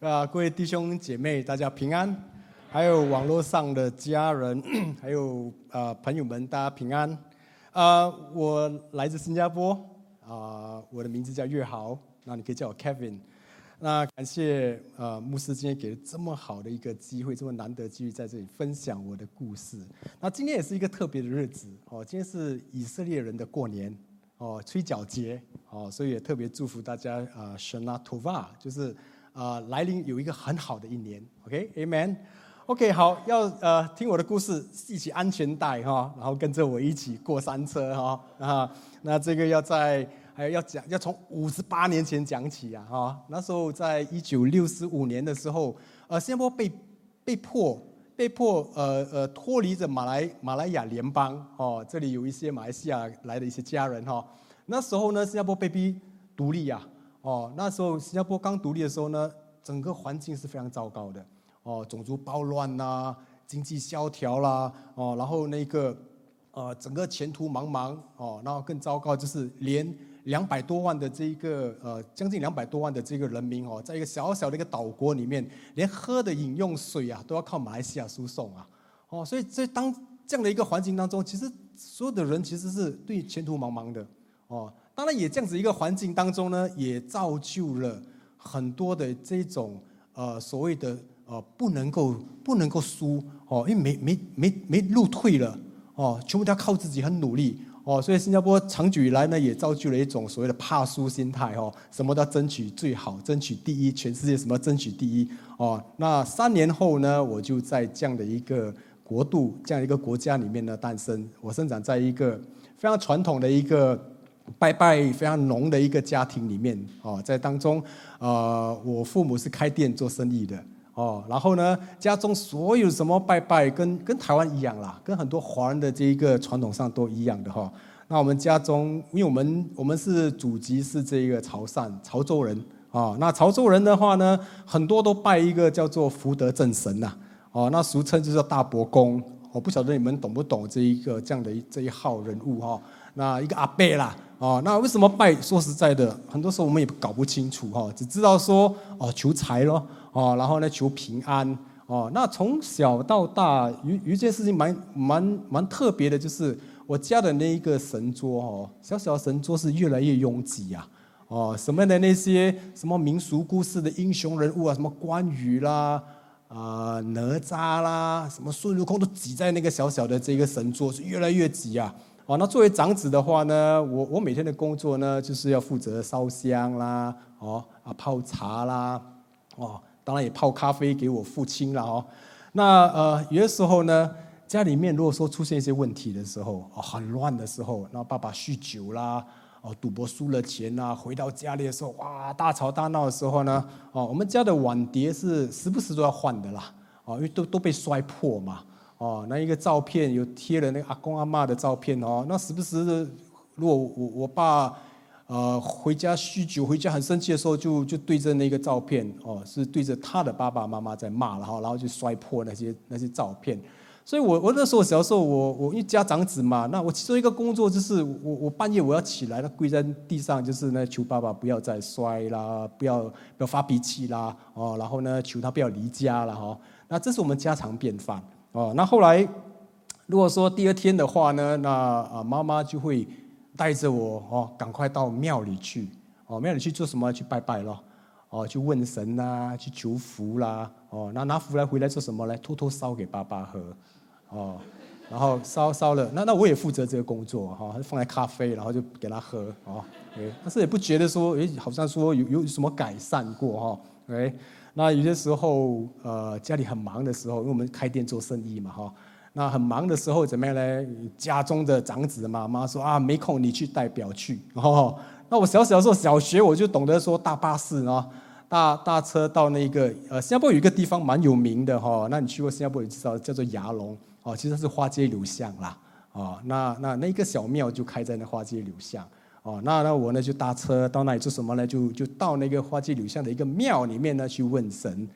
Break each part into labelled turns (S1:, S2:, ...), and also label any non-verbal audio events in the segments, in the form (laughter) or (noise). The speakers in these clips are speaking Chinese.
S1: 啊，各位弟兄姐妹，大家平安，还有网络上的家人，(clears throat) 还有啊朋友们，大家平安。啊，我来自新加坡，啊，我的名字叫岳豪，那你可以叫我 Kevin。那感谢啊牧师今天给了这么好的一个机会，这么难得机会在这里分享我的故事。那今天也是一个特别的日子哦，今天是以色列人的过年哦，吹角节哦，所以也特别祝福大家啊，Shana Tova，就是。啊、呃，来临有一个很好的一年，OK，Amen，OK，好，要呃听我的故事，系起安全带哈，然后跟着我一起过山车哈啊，那这个要在还要讲，要从五十八年前讲起啊哈，那时候在一九六五年的时候，呃，新加坡被被迫被迫呃呃脱离着马来马来亚联邦哦，这里有一些马来西亚来的一些家人哈，那时候呢，新加坡被逼独立呀。哦，那时候新加坡刚独立的时候呢，整个环境是非常糟糕的。哦，种族暴乱呐、啊，经济萧条啦，哦，然后那个，呃，整个前途茫茫。哦，然后更糟糕就是连两百多万的这一个，呃，将近两百多万的这个人民哦，在一个小小的一个岛国里面，连喝的饮用水啊，都要靠马来西亚输送啊。哦，所以在当这样的一个环境当中，其实所有的人其实是对前途茫茫的。哦。当然，也这样子一个环境当中呢，也造就了很多的这种呃所谓的呃不能够不能够输哦，因为没没没没路退了哦，全部都要靠自己很努力哦，所以新加坡长久以来呢，也造就了一种所谓的怕输心态哦，什么都要争取最好，争取第一，全世界什么争取第一哦。那三年后呢，我就在这样的一个国度，这样一个国家里面呢诞生，我生长在一个非常传统的一个。拜拜非常浓的一个家庭里面哦，在当中，呃，我父母是开店做生意的哦，然后呢，家中所有什么拜拜跟跟台湾一样啦，跟很多华人的这一个传统上都一样的哈。那我们家中，因为我们我们是祖籍是这个潮汕潮州人啊，那潮州人的话呢，很多都拜一个叫做福德正神呐，哦，那俗称就叫大伯公，我不晓得你们懂不懂这一个这样的这一号人物哈，那一个阿伯啦。哦，那为什么拜？说实在的，很多时候我们也搞不清楚哈，只知道说哦求财咯，哦，然后呢求平安哦。那从小到大有有一件事情蛮蛮蛮特别的，就是我家的那一个神桌哦，小小的神桌是越来越拥挤啊。哦，什么的那些什么民俗故事的英雄人物啊，什么关羽啦啊、哪吒啦，什么孙悟空都挤在那个小小的这个神桌，是越来越挤啊。哦，那作为长子的话呢，我我每天的工作呢，就是要负责烧香啦，哦啊泡茶啦，哦，当然也泡咖啡给我父亲了哦。那呃有的时候呢，家里面如果说出现一些问题的时候，哦很乱的时候，那爸爸酗酒啦，哦赌博输了钱呐，回到家里的时候，哇大吵大闹的时候呢，哦我们家的碗碟是时不时都要换的啦，哦因为都都被摔破嘛。哦，那一个照片有贴了那个阿公阿嬷的照片哦，那时不时的，如果我我爸，呃回家酗酒回家很生气的时候，就就对着那个照片哦，是对着他的爸爸妈妈在骂，然后然后就摔破那些那些照片。所以我我那时候小时候我我一家长子嘛，那我其中一个工作就是我我半夜我要起来，那跪在地上就是那求爸爸不要再摔啦，不要不要发脾气啦，哦，然后呢求他不要离家了哈。那这是我们家常便饭。哦，那后来，如果说第二天的话呢，那啊妈妈就会带着我哦，赶快到庙里去哦，庙里去做什么？去拜拜咯，哦，去问神呐，去求福啦，哦，那拿福来回来做什么呢？偷偷烧给爸爸喝，哦，然后烧烧了，那那我也负责这个工作哈，放在咖啡，然后就给他喝哦，但是也不觉得说，哎，好像说有有什么改善过哈，哎。那有些时候，呃，家里很忙的时候，因为我们开店做生意嘛，哈，那很忙的时候怎么样呢？家中的长子妈妈说啊，没空，你去代表去，哦，那我小小的时候，小学我就懂得说搭巴士啊，大大车到那个，呃，新加坡有一个地方蛮有名的哈，那你去过新加坡，你知道叫做牙龙，哦，其实是花街柳巷啦，哦，那那那个小庙就开在那花街柳巷。哦，那那我呢就搭车到那里做什么呢？就就到那个花街柳巷的一个庙里面呢去问神，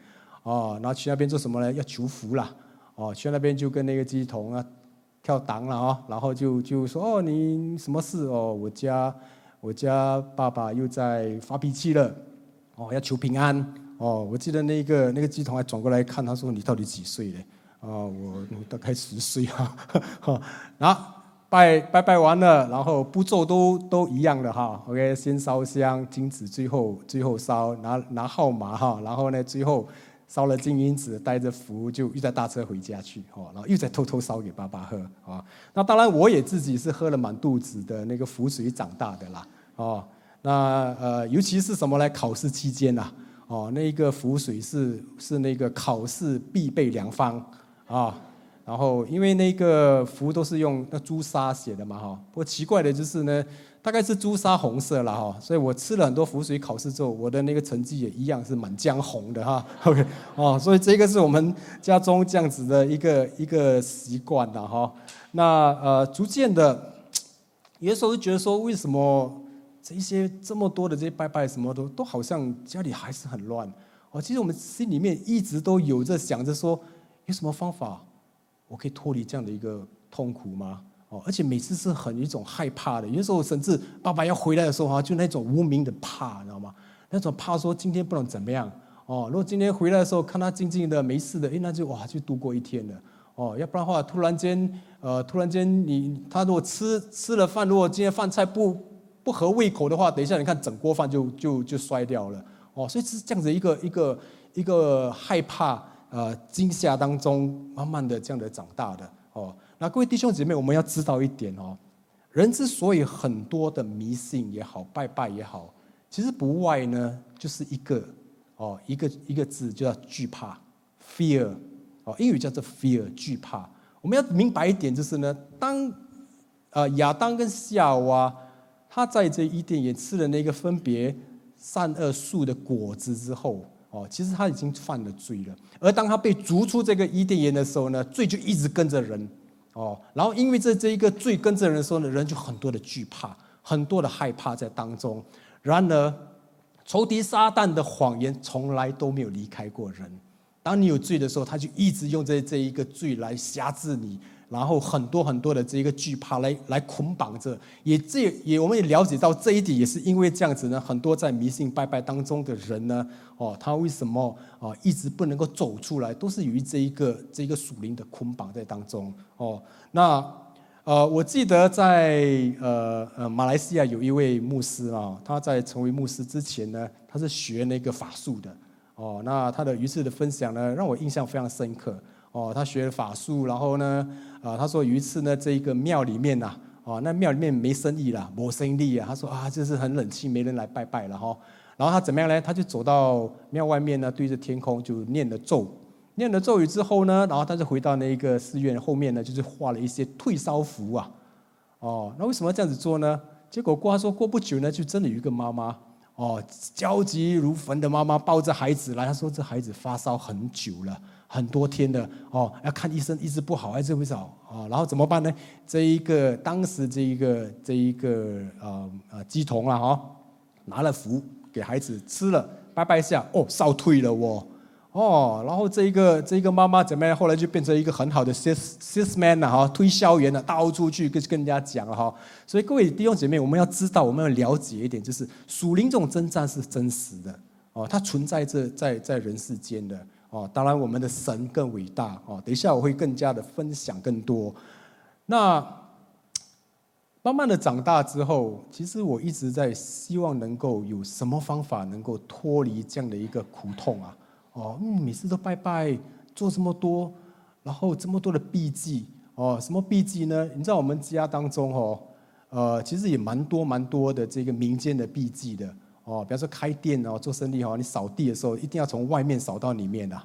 S1: 哦，然后去那边做什么呢？要求福啦，哦，去那边就跟那个乩童啊跳档了哦，然后就就说哦，你什么事哦？我家我家爸爸又在发脾气了，哦，要求平安，哦，我记得那个那个乩童还转过来看，他说：“你到底几岁嘞？”啊，我我大概十岁哈，哈，(laughs) 然后拜拜拜完了，然后步骤都都一样的哈。OK，先烧香金纸，最后最后烧拿拿号码哈，然后呢最后。烧了金银纸，带着符就又再搭车回家去，哦，然后又再偷偷烧给爸爸喝，啊，那当然我也自己是喝了满肚子的那个符水长大的啦，哦，那呃，尤其是什么呢？考试期间呐，哦，那个符水是是那个考试必备良方啊，然后因为那个符都是用那朱砂写的嘛，哈，不过奇怪的就是呢。大概是朱砂红色了哈，所以我吃了很多符水考试之后，我的那个成绩也一样是满江红的哈。(laughs) OK，哦，所以这个是我们家中这样子的一个一个习惯的哈。那呃，逐渐的，有的时候会觉得说，为什么这些这么多的这些拜拜什么都都好像家里还是很乱哦。其实我们心里面一直都有着想着说，有什么方法我可以脱离这样的一个痛苦吗？哦而且每次是很一种害怕的，有时候甚至爸爸要回来的时候哈，就那种无名的怕，你知道吗？那种怕说今天不能怎么样哦。如果今天回来的时候看他静静的没事的，哎，那就哇就度过一天了哦。要不然的话，突然间呃，突然间你他如果吃吃了饭，如果今天饭菜不不合胃口的话，等一下你看整锅饭就就就摔掉了哦。所以是这样子一个一个一个害怕呃惊吓当中，慢慢的这样的长大的哦。那各位弟兄姐妹，我们要知道一点哦，人之所以很多的迷信也好，拜拜也好，其实不外呢，就是一个哦，一个一个字，就叫惧怕，fear，哦，英语叫做 fear，惧怕。我们要明白一点，就是呢，当呃亚当跟夏娃他在这伊甸园吃了那个分别善恶树的果子之后，哦，其实他已经犯了罪了。而当他被逐出这个伊甸园的时候呢，罪就一直跟着人。哦，然后因为这这一个罪跟着人的时候呢，人就很多的惧怕，很多的害怕在当中。然而，仇敌撒旦的谎言从来都没有离开过人。当你有罪的时候，他就一直用这这一个罪来辖制你。然后很多很多的这一个惧怕来来捆绑着，也这也我们也了解到这一点，也是因为这样子呢，很多在迷信拜拜当中的人呢，哦，他为什么啊一直不能够走出来，都是由于这一个这一个属灵的捆绑在当中哦。那呃，我记得在呃呃马来西亚有一位牧师啊，他在成为牧师之前呢，他是学那个法术的哦。那他的一次的分享呢，让我印象非常深刻哦。他学了法术，然后呢。啊，他说有一次呢，这一个庙里面呐，啊，那庙里面没生意了，没生意啊。他说啊，就是很冷清，没人来拜拜了哈。然后他怎么样呢？他就走到庙外面呢，对着天空就念了咒，念了咒语之后呢，然后他就回到那个寺院后面呢，就是画了一些退烧符啊。哦，那为什么要这样子做呢？结果过他说过不久呢，就真的有一个妈妈哦，焦急如焚的妈妈抱着孩子来，他说这孩子发烧很久了。很多天的哦，要看医生，一直不好，还是不好啊？然后怎么办呢？这一个当时这一个这一个呃呃鸡童啊哈，拿了符给孩子吃了，拜拜下哦，烧退了哦哦，然后这一个这一个妈妈怎么样？后来就变成一个很好的 sales sisman 了哈，推销员了，到处去跟跟人家讲哈。所以各位弟兄姐妹，我们要知道，我们要了解一点，就是属灵这种征战是真实的哦，它存在着在在人世间的。哦，当然，我们的神更伟大哦。等一下我会更加的分享更多。那慢慢的长大之后，其实我一直在希望能够有什么方法能够脱离这样的一个苦痛啊。哦，嗯，每次都拜拜，做这么多，然后这么多的笔记哦，什么笔记呢？你知道我们家当中哦，呃，其实也蛮多蛮多的这个民间的笔记的。哦，比方说开店哦，做生意哦，你扫地的时候一定要从外面扫到里面的，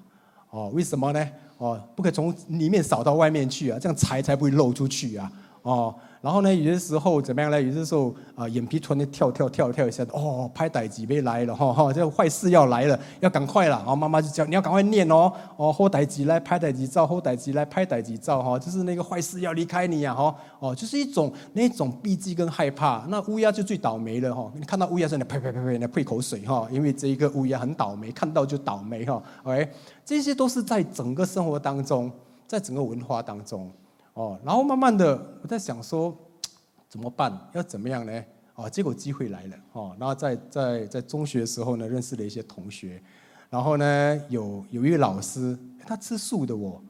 S1: 哦，为什么呢？哦，不可以从里面扫到外面去啊，这样财才不会漏出去啊，哦。然后呢，有些时候怎么样呢？有些时候啊，眼皮突然跳跳跳跳一下，哦，歹代志要来了哈哈，这坏事要来了，要赶快了。然后妈妈就叫你要赶快念哦，哦，好代志来，歹代志走，好代志来，歹代志走哈，就是那个坏事要离开你呀哈，哦，就是一种那种避忌跟害怕。那乌鸦就最倒霉了哈，你看到乌鸦在那呸呸呸呸，那呸口水哈，因为这一个乌鸦很倒霉，看到就倒霉哈。OK，这些都是在整个生活当中，在整个文化当中。哦，然后慢慢的，我在想说，(tsk) 怎么办？要怎么样呢？哦，结果机会来了。哦，然后在在在中学的时候呢，认识了一些同学，然后呢，有有一位老师，他吃素的我，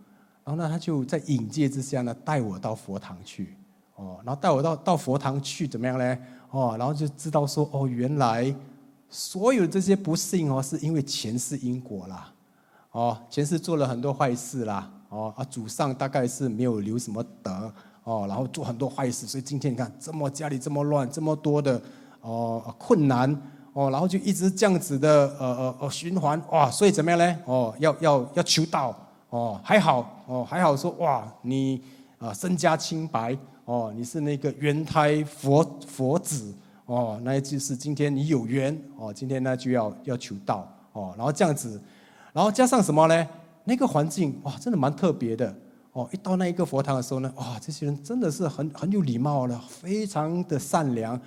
S1: 然后呢，他就在引介之下呢，带我到佛堂去，哦，然后带我到到佛堂去怎么样呢？哦，然后就知道说，哦，原来所有这些不幸哦，是因为前世因果啦，哦，前世做了很多坏事啦，哦啊，祖上大概是没有留什么德，哦，然后做很多坏事，所以今天你看这么家里这么乱，这么多的哦困难。哦，然后就一直这样子的，呃呃呃循环哇，所以怎么样呢？哦，要要要求道哦，还好哦，还好说哇，你啊身家清白哦，你是那个缘胎佛佛子哦，那就是今天你有缘哦，今天呢就要要求道哦，然后这样子，然后加上什么呢？那个环境哇，真的蛮特别的哦，一到那一个佛堂的时候呢，哇，这些人真的是很很有礼貌的，非常的善良。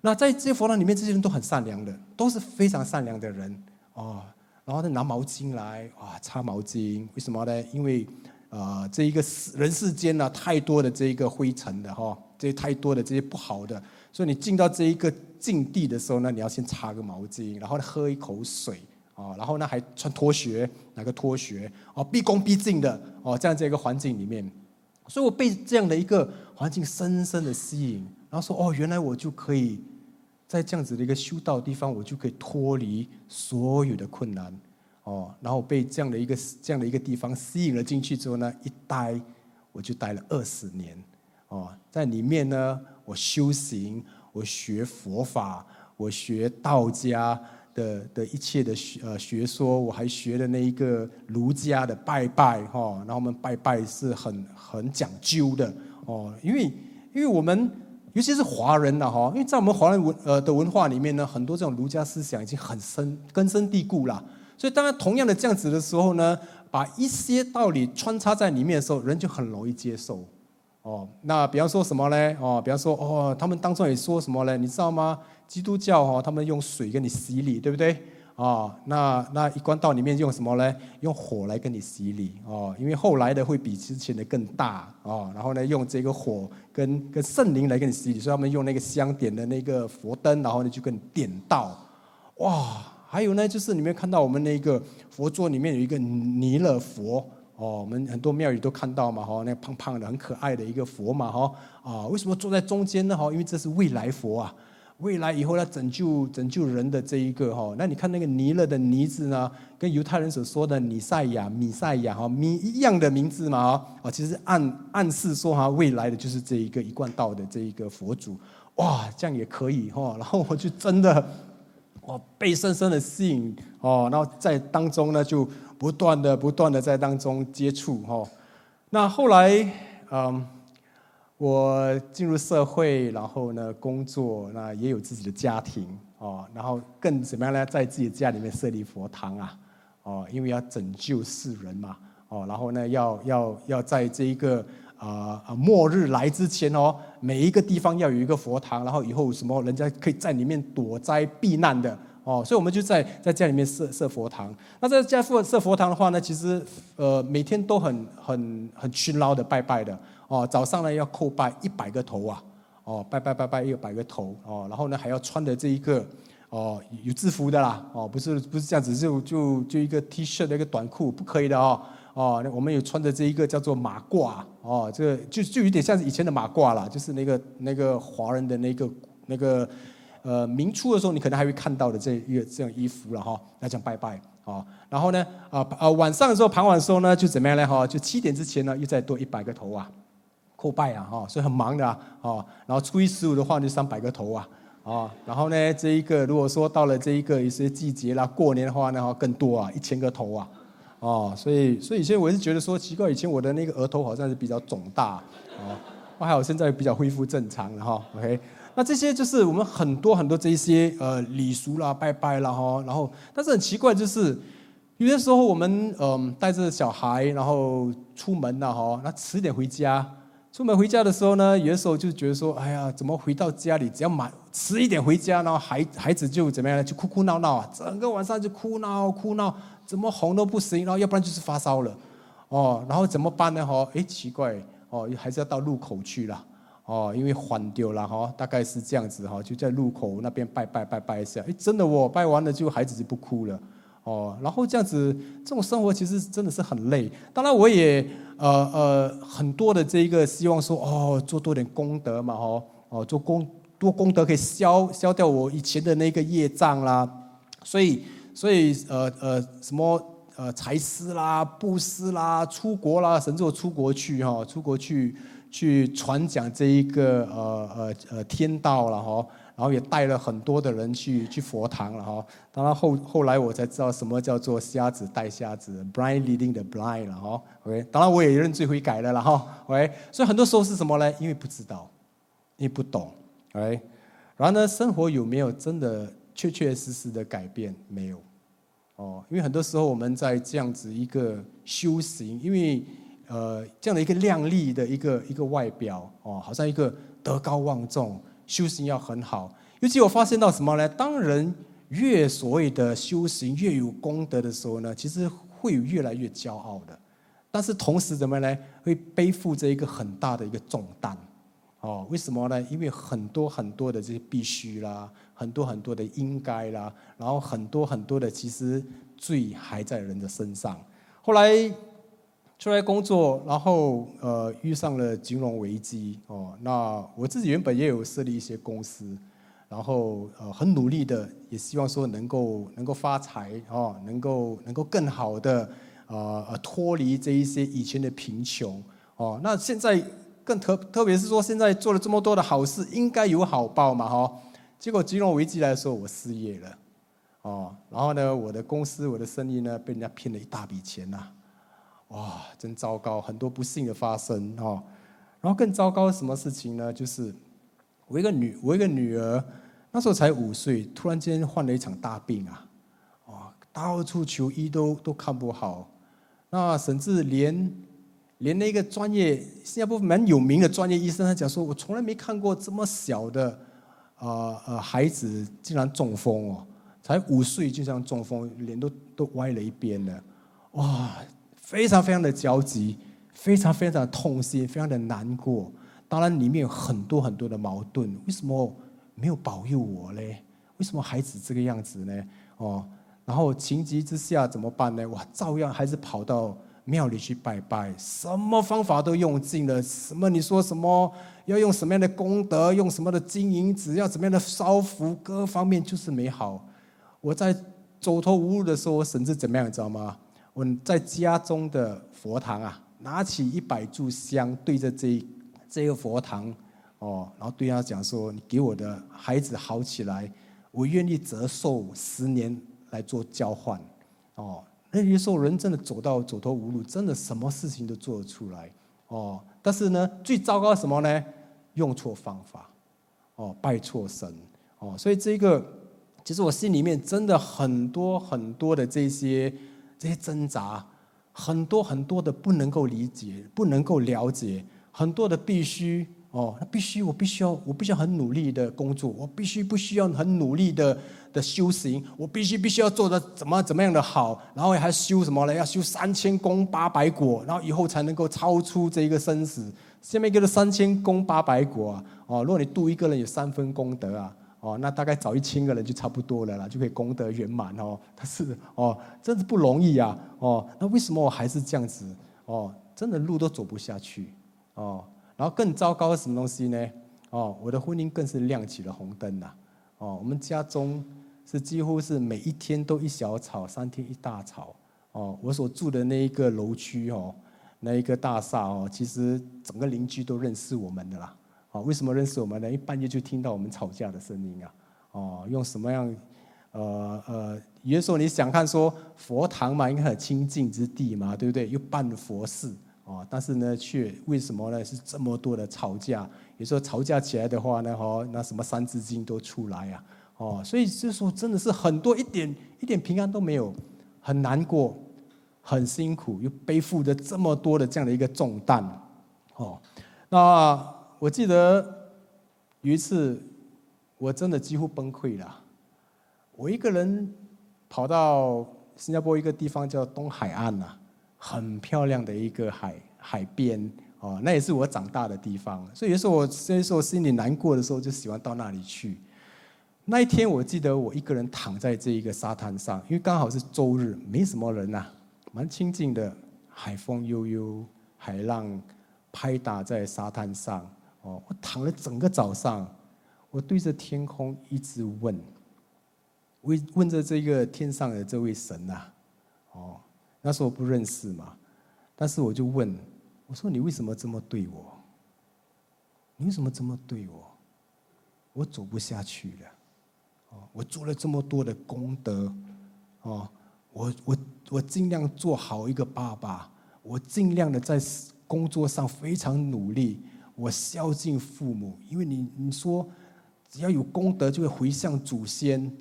S1: 那在这些佛堂里面，这些人都很善良的，都是非常善良的人哦。然后他拿毛巾来，哇，擦毛巾，为什么呢？因为啊、呃，这一个世人世间呢、太多的这一个灰尘的哈，这些太多的这些不好的，所以你进到这一个境地的时候呢，你要先擦个毛巾，然后喝一口水哦，然后呢还穿拖鞋，拿个拖鞋哦，毕恭毕敬的哦，这样子一个环境里面，所以我被这样的一个环境深深的吸引，然后说哦，原来我就可以。在这样子的一个修道地方，我就可以脱离所有的困难，哦，然后被这样的一个这样的一个地方吸引了进去之后呢，一待我就待了二十年，哦，在里面呢，我修行，我学佛法，我学道家的的一切的学呃学说，我还学了那一个儒家的拜拜，哈，然后我们拜拜是很很讲究的，哦，因为因为我们。尤其是华人呐，哈，因为在我们华人文呃的文化里面呢，很多这种儒家思想已经很深根深蒂固了。所以当然同样的这样子的时候呢，把一些道理穿插在里面的时候，人就很容易接受。哦，那比方说什么呢？哦，比方说哦，他们当中也说什么呢？你知道吗？基督教哈，他们用水给你洗礼，对不对？啊、哦，那那一关道里面用什么呢？用火来跟你洗礼哦，因为后来的会比之前的更大哦。然后呢，用这个火跟跟圣灵来跟你洗礼，所以他们用那个香点的那个佛灯，然后呢就跟你点道。哇，还有呢，就是你们看到我们那个佛桌里面有一个弥勒佛哦，我们很多庙宇都看到嘛哈，那胖胖的很可爱的一个佛嘛哈啊，为什么坐在中间呢？哈，因为这是未来佛啊。未来以后要拯救拯救人的这一个哈，那你看那个弥勒的弥字呢，跟犹太人所说的弥赛亚、米赛亚哈米一样的名字嘛啊，其实暗暗示说哈，未来的就是这一个一贯道的这一个佛祖，哇，这样也可以哈，然后我就真的哇被深深的吸引哦，然后在当中呢就不断的不断的在当中接触哈，那后来嗯。我进入社会，然后呢工作，那也有自己的家庭哦，然后更怎么样呢？在自己家里面设立佛堂啊，哦，因为要拯救世人嘛，哦，然后呢要要要在这一个啊啊末日来之前哦，每一个地方要有一个佛堂，然后以后什么人家可以在里面躲灾避难的哦，所以我们就在在家里面设设佛堂。那在家设设佛堂的话呢，其实呃每天都很很很勤劳的拜拜的。哦，早上呢要叩拜一百个头啊，哦，拜拜拜拜一百个头。哦，然后呢还要穿的这一个哦有制服的啦，哦不是不是这样子就就就一个 T 恤的一个短裤不可以的哦，哦我们有穿的这一个叫做马褂哦，这个就就有点像是以前的马褂啦，就是那个那个华人的那个那个呃明初的时候你可能还会看到的这一个这样衣服了哈，来讲拜拜哦，然后呢啊啊晚上的时候傍晚的时候呢就怎么样呢哈，就七点之前呢又再多一百个头啊。叩拜啊，哈，所以很忙的啊，然后初一十五的话就三百个头啊，啊，然后呢，这一个如果说到了这一个一些季节啦，过年的话呢，更多啊，一千个头啊，哦，所以所以以前我是觉得说奇怪，以前我的那个额头好像是比较肿大，啊，还好现在比较恢复正常了哈，OK，那这些就是我们很多很多这些呃礼俗啦、拜拜啦哈，然后但是很奇怪就是有些时候我们嗯带着小孩然后出门了哈，那迟点回家。出门回家的时候呢，有的时候就觉得说，哎呀，怎么回到家里，只要晚迟一点回家，然后孩孩子就怎么样呢？就哭哭闹闹啊，整个晚上就哭闹哭闹，怎么哄都不行，然后要不然就是发烧了，哦，然后怎么办呢？哈，哎，奇怪，哦，还是要到路口去了，哦，因为还丢了哈，大概是这样子哈，就在路口那边拜拜拜拜一下，哎，真的哦，拜完了就孩子就不哭了，哦，然后这样子这种生活其实真的是很累。当然我也呃呃很多的这一个希望说哦做多点功德嘛，哦哦做功多功德可以消消掉我以前的那个业障啦，所以所以呃呃什么呃财施啦、布施啦、出国啦，甚至我出国去哈，出国去去传讲这一个呃呃呃天道了哈。然后也带了很多的人去去佛堂了哈，当然后后来我才知道什么叫做瞎子带瞎子，blind leading the blind 了哈，OK，当然我也认罪悔改了了哈，OK，所以很多时候是什么呢？因为不知道，因为不懂，OK，然后呢，生活有没有真的确确实实的改变？没有，哦，因为很多时候我们在这样子一个修行，因为呃这样的一个亮丽的一个一个外表哦，好像一个德高望重。修行要很好，尤其我发现到什么呢？当人越所谓的修行越有功德的时候呢，其实会越来越骄傲的。但是同时怎么呢？会背负着一个很大的一个重担。哦，为什么呢？因为很多很多的这些必须啦，很多很多的应该啦，然后很多很多的其实罪还在人的身上。后来。出来工作，然后呃遇上了金融危机哦。那我自己原本也有设立一些公司，然后呃很努力的，也希望说能够能够发财哦，能够能够更好的呃呃脱离这一些以前的贫穷哦。那现在更特特别是说现在做了这么多的好事，应该有好报嘛哈。结果金融危机来说，我失业了哦。然后呢，我的公司我的生意呢被人家骗了一大笔钱呐。哇，真糟糕，很多不幸的发生哦。然后更糟糕的什么事情呢？就是我一个女，我一个女儿，那时候才五岁，突然间患了一场大病啊，哇，到处求医都都看不好。那甚至连连那个专业新加坡蛮有名的专业医生，他讲说，我从来没看过这么小的啊呃孩子竟然中风哦，才五岁就这样中风，脸都都歪了一边了，哇！非常非常的焦急，非常非常的痛心，非常的难过。当然里面有很多很多的矛盾。为什么没有保佑我嘞？为什么孩子这个样子呢？哦，然后情急之下怎么办呢？哇，照样还是跑到庙里去拜拜，什么方法都用尽了。什么你说什么要用什么样的功德，用什么的金银纸，要怎么样的烧符，各方面就是没好。我在走投无路的时候，我甚至怎么样，你知道吗？我在家中的佛堂啊，拿起一百炷香，对着这这个佛堂，哦，然后对他讲说：“你给我的孩子好起来，我愿意折寿十年来做交换。”哦，那有时候人真的走到走投无路，真的什么事情都做得出来，哦。但是呢，最糟糕什么呢？用错方法，哦，拜错神，哦，所以这个其实我心里面真的很多很多的这些。这些挣扎，很多很多的不能够理解，不能够了解，很多的必须哦，那必须我必须要，我必须要很努力的工作，我必须不需要很努力的的修行，我必须必须要做的怎么怎么样的好，然后还修什么呢？要修三千功八百果，然后以后才能够超出这一个生死。下面一个三千功八百果啊，哦，如果你度一个人有三分功德啊。哦，那大概找一千个人就差不多了啦，就可以功德圆满哦。他是哦，真是不容易啊。哦，那为什么我还是这样子？哦，真的路都走不下去。哦，然后更糟糕的什么东西呢？哦，我的婚姻更是亮起了红灯呐。哦，我们家中是几乎是每一天都一小吵，三天一大吵。哦，我所住的那一个楼区哦，那一个大厦哦，其实整个邻居都认识我们的啦。啊，为什么认识我们呢？一半夜就听到我们吵架的声音啊！哦，用什么样？呃呃，有的时候你想看说佛堂嘛，应该很清净之地嘛，对不对？又办佛事哦，但是呢，却为什么呢？是这么多的吵架？有时候吵架起来的话呢，哦，那什么三字经都出来啊！哦，所以就说真的是很多一点一点平安都没有，很难过，很辛苦，又背负着这么多的这样的一个重担，哦，那。我记得有一次，我真的几乎崩溃了。我一个人跑到新加坡一个地方叫东海岸呐，很漂亮的一个海海边哦，那也是我长大的地方。所以有时候我，有时候心里难过的时候，就喜欢到那里去。那一天，我记得我一个人躺在这一个沙滩上，因为刚好是周日，没什么人呐、啊，蛮清静的，海风悠悠，海浪拍打在沙滩上。哦，我躺了整个早上，我对着天空一直问，问问着这个天上的这位神呐，哦，那时候我不认识嘛，但是我就问，我说你为什么这么对我？你为什么这么对我？我走不下去了。哦我做了这么多的功德，哦，我我我尽量做好一个爸爸，我尽量的在工作上非常努力，我孝敬父母，因为你你说只要有功德就会回向祖先，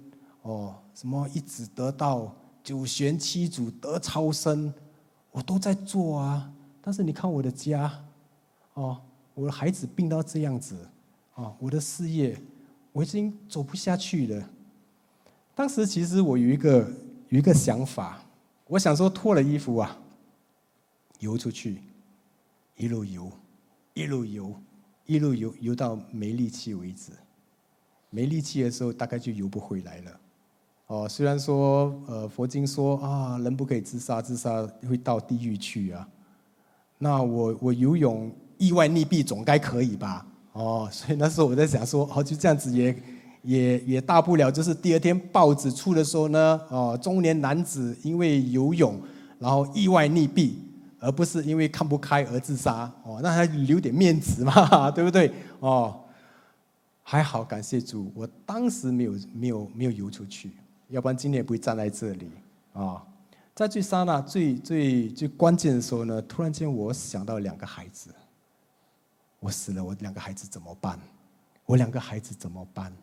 S1: 哦，什么一子得道，九玄七祖得超生，我都在做啊。但是你看我的家，哦，我的孩子病到这样子，哦，我的事业。我已经走不下去了。当时其实我有一个有一个想法，我想说脱了衣服啊，游出去，一路游，一路游，一路游游到没力气为止。没力气的时候，大概就游不回来了。哦，虽然说呃佛经说啊，人不可以自杀，自杀会到地狱去啊。那我我游泳意外溺毙总该可以吧？哦，所以那时候我在想说，哦，就这样子也也也大不了，就是第二天报纸出的时候呢，哦，中年男子因为游泳然后意外溺毙，而不是因为看不开而自杀，哦，那还留点面子嘛，(laughs) 对不对？哦，还好，感谢主，我当时没有没有没有游出去，要不然今天也不会站在这里啊，在最刹那最最最关键的时候呢，突然间我想到两个孩子。我死了，我两个孩子怎么办？我两个孩子怎么办？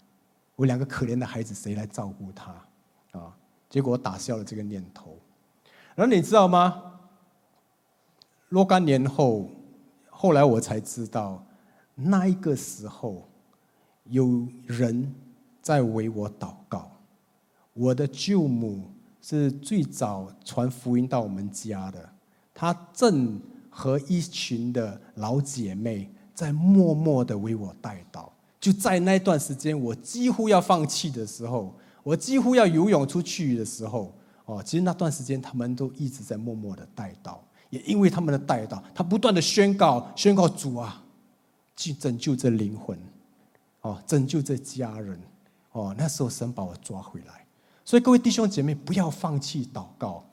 S1: 我两个可怜的孩子谁来照顾他？啊！结果我打消了这个念头。然后你知道吗？若干年后，后来我才知道，那一个时候有人在为我祷告。我的舅母是最早传福音到我们家的，她正和一群的老姐妹。在默默的为我代祷，就在那段时间，我几乎要放弃的时候，我几乎要游泳出去的时候，哦，其实那段时间他们都一直在默默的代祷，也因为他们的代祷，他不断的宣告，宣告主啊，去拯救这灵魂，哦，拯救这家人，哦，那时候神把我抓回来，所以各位弟兄姐妹，不要放弃祷告，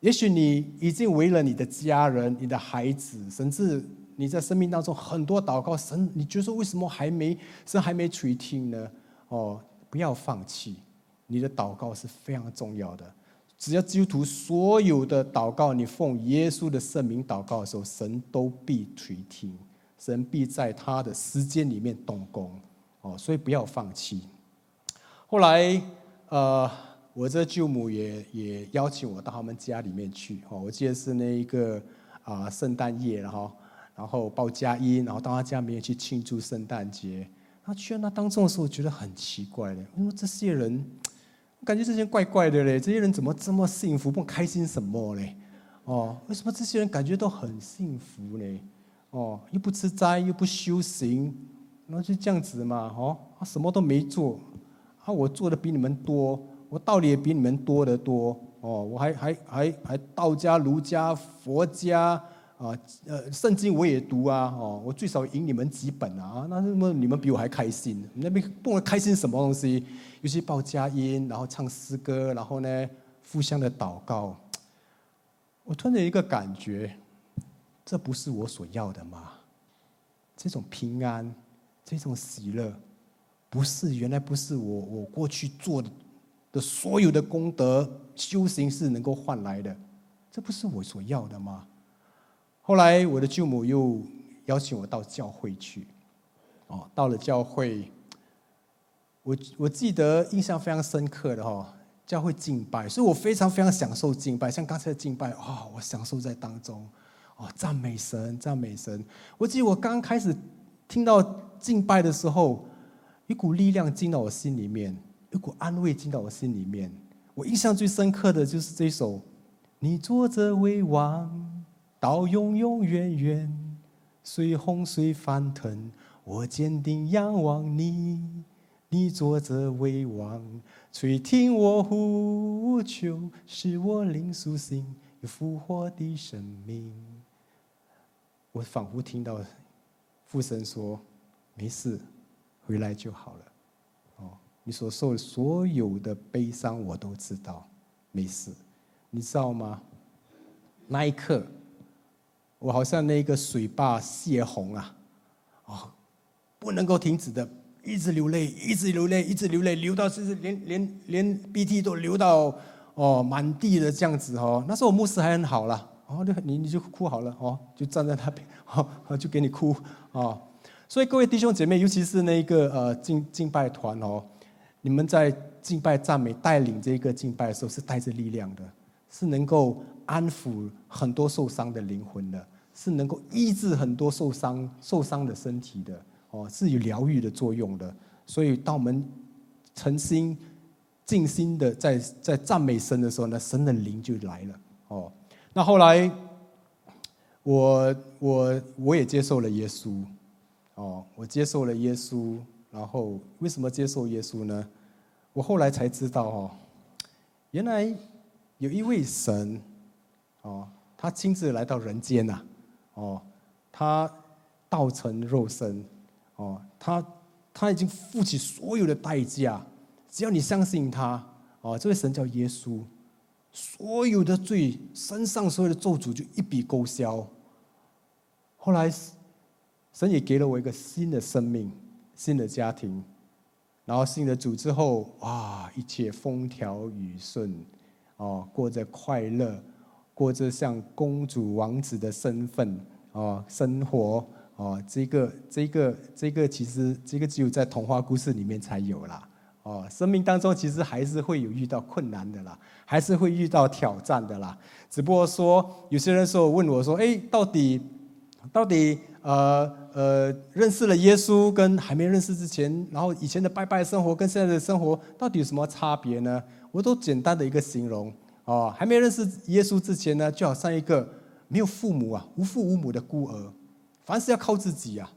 S1: 也许你已经为了你的家人、你的孩子，甚至。你在生命当中很多祷告，神，你觉得为什么还没神还没垂听呢？哦，不要放弃，你的祷告是非常重要的。只要基督徒所有的祷告，你奉耶稣的圣名祷告的时候，神都必垂听，神必在他的时间里面动工。哦，所以不要放弃。后来，呃，我这舅母也也邀请我到他们家里面去。哦，我记得是那一个啊圣诞夜，然后。然后报佳音，然后到他家里面去庆祝圣诞节。他去到那当中的时候，我觉得很奇怪的，因为这些人，感觉这些怪怪的嘞。这些人怎么这么幸福，不开心什么嘞？哦，为什么这些人感觉都很幸福呢？哦，又不吃斋，又不修行，然后就这样子嘛。哦，他什么都没做，啊，我做的比你们多，我道理也比你们多得多。哦，我还还还还道家、儒家、佛家。啊，呃，圣经我也读啊，哦，我最少赢你们几本啊，那么你们比我还开心，那边不管开心什么东西？尤其报佳音，然后唱诗歌，然后呢，互相的祷告。我突然有一个感觉，这不是我所要的吗？这种平安，这种喜乐，不是原来不是我我过去做的所有的功德修行是能够换来的，这不是我所要的吗？后来我的舅母又邀请我到教会去，哦，到了教会，我我记得印象非常深刻的哈，教会敬拜，所以我非常非常享受敬拜，像刚才的敬拜啊，我享受在当中，哦，赞美神，赞美神。我记得我刚开始听到敬拜的时候，一股力量进到我心里面，一股安慰进到我心里面。我印象最深刻的就是这首：你坐着为王。到永永远远，随洪水翻腾，我坚定仰望你。你坐着为王，垂听我呼求，使我灵苏醒，有复活的生命。我仿佛听到父神说：“没事，回来就好了。”哦，你所受的所有的悲伤，我都知道，没事。你知道吗？那一刻，我好像那个水坝泄洪啊，哦，不能够停止的。一直流泪，一直流泪，一直流泪，流到就是连连连鼻涕都流到哦满地的这样子哦。那时候我牧师还很好啦，哦，你你就哭好了哦，就站在那边 (laughs) 哦，就给你哭哦。所以各位弟兄姐妹，尤其是那个呃敬敬拜团哦，你们在敬拜赞美带领这个敬拜的时候是带着力量的，是能够安抚很多受伤的灵魂的，是能够医治很多受伤受伤的身体的。哦，是有疗愈的作用的，所以当我们诚心、尽心的在在赞美神的时候呢，神的灵就来了。哦，那后来我我我也接受了耶稣，哦，我接受了耶稣，然后为什么接受耶稣呢？我后来才知道哦，原来有一位神，哦，他亲自来到人间呐，哦，他道成肉身。哦，他他已经付起所有的代价，只要你相信他，哦，这位神叫耶稣，所有的罪，身上所有的咒诅就一笔勾销。后来，神也给了我一个新的生命，新的家庭，然后信了主之后，哇，一切风调雨顺，哦，过着快乐，过着像公主王子的身份，哦，生活。哦，这个、这个、这个，其实这个只有在童话故事里面才有啦。哦，生命当中其实还是会有遇到困难的啦，还是会遇到挑战的啦。只不过说，有些人说问我说：“哎，到底，到底，呃呃，认识了耶稣跟还没认识之前，然后以前的拜拜生活跟现在的生活，到底有什么差别呢？”我都简单的一个形容：哦，还没认识耶稣之前呢，就好像一个没有父母啊、无父无母的孤儿。凡事要靠自己啊，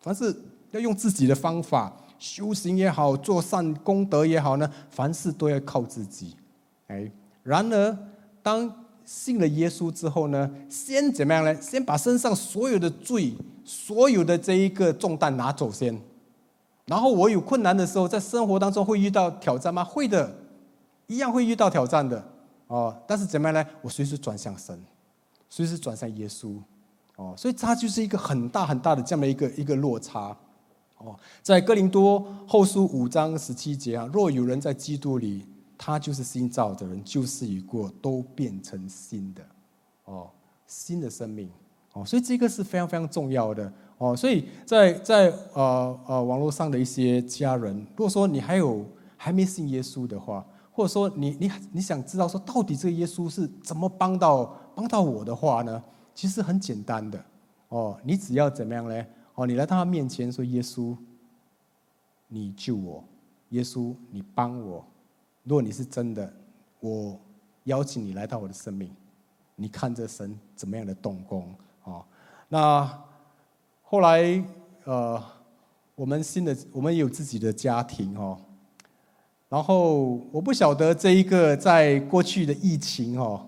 S1: 凡事要用自己的方法修行也好，做善功德也好呢，凡事都要靠自己。哎，然而当信了耶稣之后呢，先怎么样呢？先把身上所有的罪、所有的这一个重担拿走先。然后我有困难的时候，在生活当中会遇到挑战吗？会的，一样会遇到挑战的。哦，但是怎么样呢？我随时转向神，随时转向耶稣。哦，所以它就是一个很大很大的这么一个一个落差。哦，在哥林多后书五章十七节啊，若有人在基督里，他就是新造的人，旧事已过，都变成新的。哦，新的生命。哦，所以这个是非常非常重要的。哦，所以在在呃呃网络上的一些家人，如果说你还有还没信耶稣的话，或者说你你你想知道说到底这个耶稣是怎么帮到帮到我的话呢？其实很简单的，哦，你只要怎么样呢？哦，你来到他面前说：“耶稣，你救我，耶稣，你帮我。如果你是真的，我邀请你来到我的生命，你看这神怎么样的动工。”哦，那后来呃，我们新的我们也有自己的家庭哦，然后我不晓得这一个在过去的疫情哦。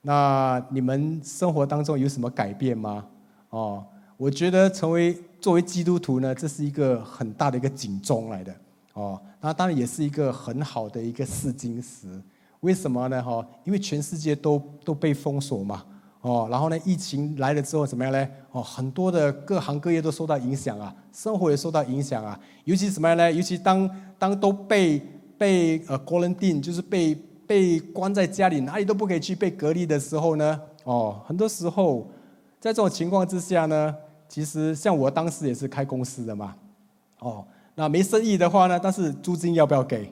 S1: 那你们生活当中有什么改变吗？哦，我觉得成为作为基督徒呢，这是一个很大的一个警钟来的。哦，那当然也是一个很好的一个试金石。为什么呢？哈，因为全世界都都被封锁嘛。哦，然后呢，疫情来了之后怎么样呢？哦，很多的各行各业都受到影响啊，生活也受到影响啊。尤其什么样呢？尤其当当都被被呃 quarantine 就是被。被关在家里，哪里都不可以去，被隔离的时候呢？哦，很多时候，在这种情况之下呢，其实像我当时也是开公司的嘛，哦，那没生意的话呢，但是租金要不要给？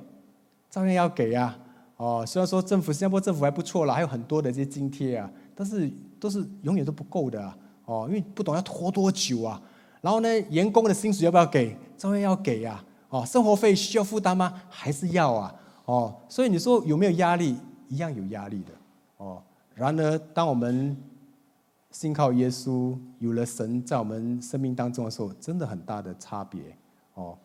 S1: 照样要给呀。哦，虽然说政府新加坡政府还不错啦，还有很多的这些津贴啊，但是都是永远都不够的啊。哦，因为不懂要拖多久啊。然后呢，员工的薪水要不要给？照样要给呀。哦，生活费需要负担吗？还是要啊。哦，所以你说有没有压力？一样有压力的。哦，然而当我们信靠耶稣，有了神在我们生命当中的时候，真的很大的差别。哦，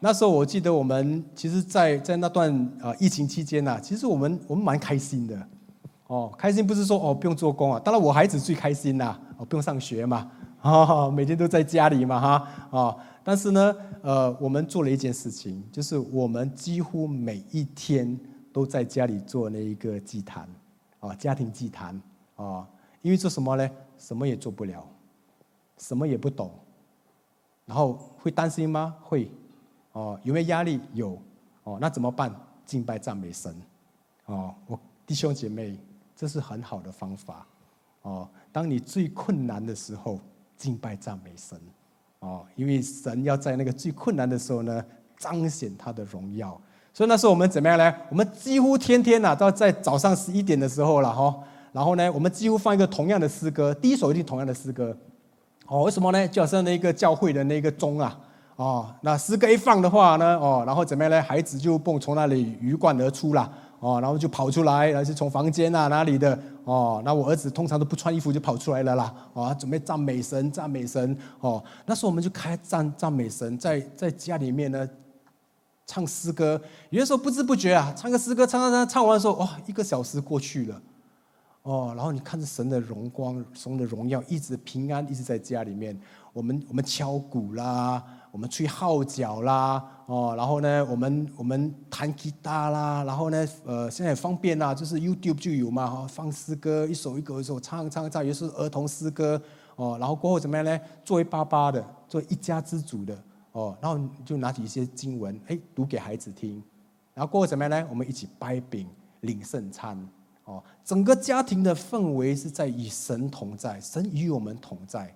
S1: 那时候我记得我们其实在，在那段啊疫情期间呐，其实我们我们蛮开心的，哦，开心不是说哦不用做工啊，当然我孩子最开心呐，哦不用上学嘛，哦每天都在家里嘛哈哦，但是呢，呃，我们做了一件事情，就是我们几乎每一天都在家里做那一个祭坛，啊家庭祭坛啊，因为做什么呢？什么也做不了，什么也不懂，然后会担心吗？会。哦，有没有压力？有。哦，那怎么办？敬拜赞美神。哦，我弟兄姐妹，这是很好的方法。哦，当你最困难的时候，敬拜赞美神。哦，因为神要在那个最困难的时候呢，彰显他的荣耀。所以那时候我们怎么样呢？我们几乎天天呐、啊，都在早上十一点的时候了哈。然后呢，我们几乎放一个同样的诗歌，第一首一定同样的诗歌。哦，为什么呢？就好像那个教会的那个钟啊。哦，那诗歌一放的话呢，哦，然后怎么样呢？孩子就蹦从那里鱼贯而出了，哦，然后就跑出来，然后是从房间啊哪里的，哦，那我儿子通常都不穿衣服就跑出来了啦，哦，准备赞美神，赞美神，哦，那时候我们就开赞赞美神，在在家里面呢唱诗歌，有的时候不知不觉啊，唱个诗歌，唱唱唱，唱完的时候，哇，一个小时过去了，哦，然后你看着神的荣光，神的荣耀，一直平安，一直在家里面，我们我们敲鼓啦。我们吹号角啦，哦，然后呢，我们我们弹吉他啦，然后呢，呃，现在方便啦，就是 YouTube 就有嘛，哈，放诗歌，一首一首一首唱唱唱，也是儿童诗歌，哦，然后过后怎么样呢？作为爸爸的，作为一家之主的，哦，然后就拿起一些经文，哎，读给孩子听，然后过后怎么样呢？我们一起掰饼领圣餐，哦，整个家庭的氛围是在与神同在，神与我们同在，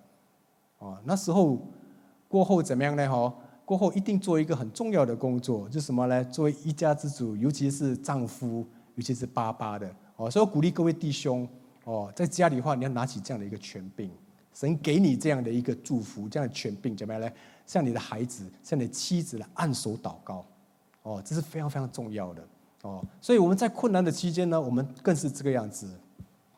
S1: 哦，那时候。过后怎么样呢？哈，过后一定做一个很重要的工作，就是什么呢？作为一家之主，尤其是丈夫，尤其是爸爸的哦，所以我鼓励各位弟兄哦，在家里话，你要拿起这样的一个权柄，神给你这样的一个祝福，这样的权柄怎么样呢？向你的孩子，向你的妻子来按手祷告，哦，这是非常非常重要的哦。所以我们在困难的期间呢，我们更是这个样子，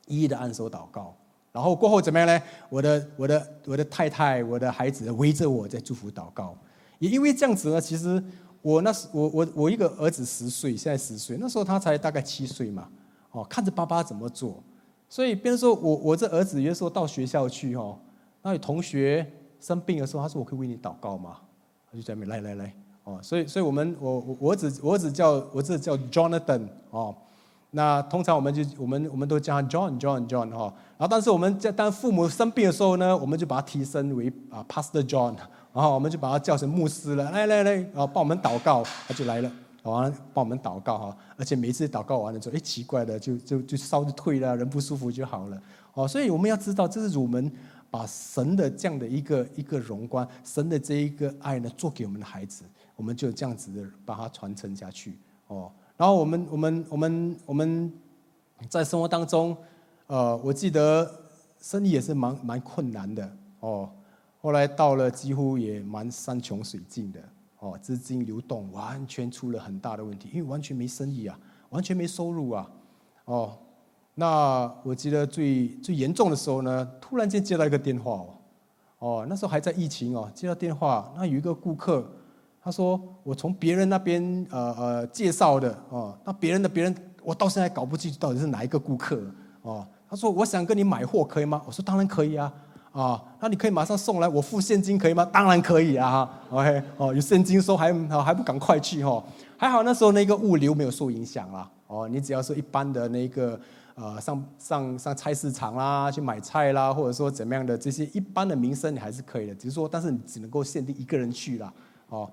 S1: 一一的按手祷告。然后过后怎么样呢？我的我的我的太太，我的孩子围着我在祝福祷告。也因为这样子呢，其实我那时我我我一个儿子十岁，现在十岁，那时候他才大概七岁嘛。哦，看着爸爸怎么做，所以变成说我我这儿子有时候到学校去哦，那有同学生病的时候，他说我可以为你祷告吗？他就在那边来来来哦，所以所以我们我我儿子我儿子叫我儿子叫 Jonathan 哦。那通常我们就我们我们都叫他 John John John 哈，然后但是我们在当父母生病的时候呢，我们就把他提升为啊 Pastor John，然后我们就把他叫成牧师了，来来来，然后帮我们祷告，他就来了，完了帮我们祷告哈，而且每次祷告完了之后，哎奇怪的就就就烧就退了，人不舒服就好了，哦，所以我们要知道，这是我们把神的这样的一个一个荣光，神的这一个爱呢，做给我们的孩子，我们就这样子的把它传承下去，哦。然后我们我们我们我们在生活当中，呃，我记得生意也是蛮蛮困难的哦。后来到了几乎也蛮山穷水尽的哦，资金流动完全出了很大的问题，因为完全没生意啊，完全没收入啊。哦，那我记得最最严重的时候呢，突然间接到一个电话哦，哦，那时候还在疫情哦，接到电话，那有一个顾客。他说：“我从别人那边呃呃介绍的哦，那别人的别人，我到现在搞不清楚到底是哪一个顾客哦。”他说：“我想跟你买货，可以吗？”我说：“当然可以啊，啊，那你可以马上送来，我付现金可以吗？”“当然可以啊，OK，哦，有现金收还还不赶快去哈？还好那时候那个物流没有受影响啦，哦，你只要是一般的那个呃上上上菜市场啦去买菜啦，或者说怎么样的这些一般的民生你还是可以的，只是说但是你只能够限定一个人去啦，哦。”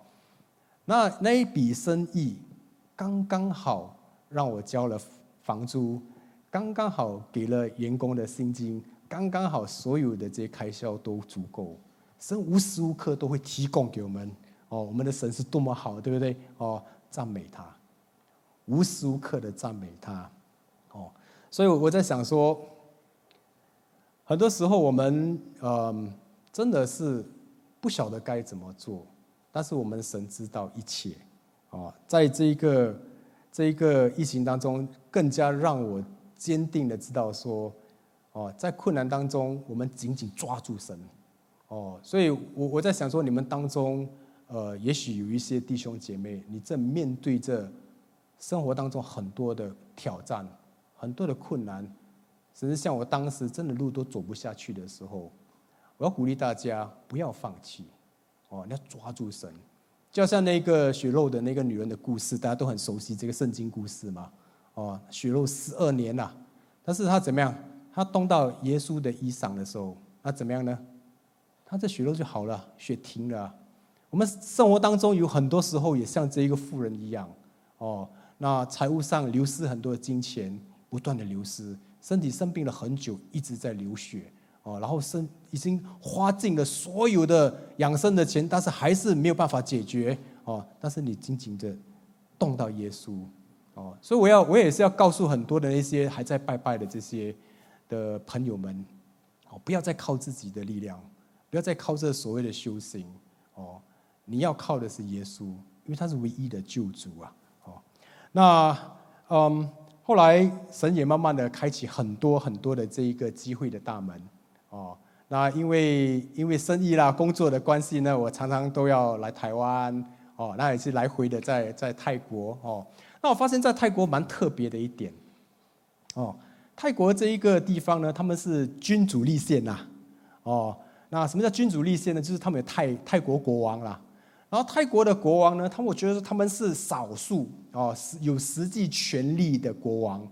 S1: 那那一笔生意刚刚好让我交了房租，刚刚好给了员工的薪金，刚刚好所有的这些开销都足够，神无时无刻都会提供给我们。哦，我们的神是多么好，对不对？哦，赞美他，无时无刻的赞美他。哦，所以我在想说，很多时候我们嗯、真的是不晓得该怎么做。但是我们神知道一切，啊，在这一个这一个疫情当中，更加让我坚定的知道说，哦，在困难当中，我们紧紧抓住神，哦，所以我我在想说，你们当中呃，也许有一些弟兄姐妹，你正面对着生活当中很多的挑战，很多的困难，甚至像我当时真的路都走不下去的时候，我要鼓励大家不要放弃，哦，你要抓住神，就像那个血肉的那个女人的故事，大家都很熟悉这个圣经故事嘛，哦，血肉十二年了，但是她怎么样？她动到耶稣的衣裳的时候，那怎么样呢？她这血肉就好了，血停了。我们生活当中有很多时候也像这一个妇人一样，哦，那财务上流失很多的金钱，不断的流失，身体生病了很久，一直在流血，哦，然后身已经花尽了所有的养生的钱，但是还是没有办法解决，哦，但是你紧紧的动到耶稣，哦，所以我要我也是要告诉很多的那些还在拜拜的这些的朋友们，哦，不要再靠自己的力量，不要再靠这所谓的修行，哦。你要靠的是耶稣，因为他是唯一的救主啊！哦，那嗯，后来神也慢慢的开启很多很多的这一个机会的大门哦。那因为因为生意啦、工作的关系呢，我常常都要来台湾哦。那也是来回的在在泰国哦。那我发现，在泰国蛮特别的一点哦。泰国这一个地方呢，他们是君主立宪呐哦。那什么叫君主立宪呢？就是他们有泰泰国国王啦。然后泰国的国王呢，他们我觉得他们是少数哦，有实际权力的国王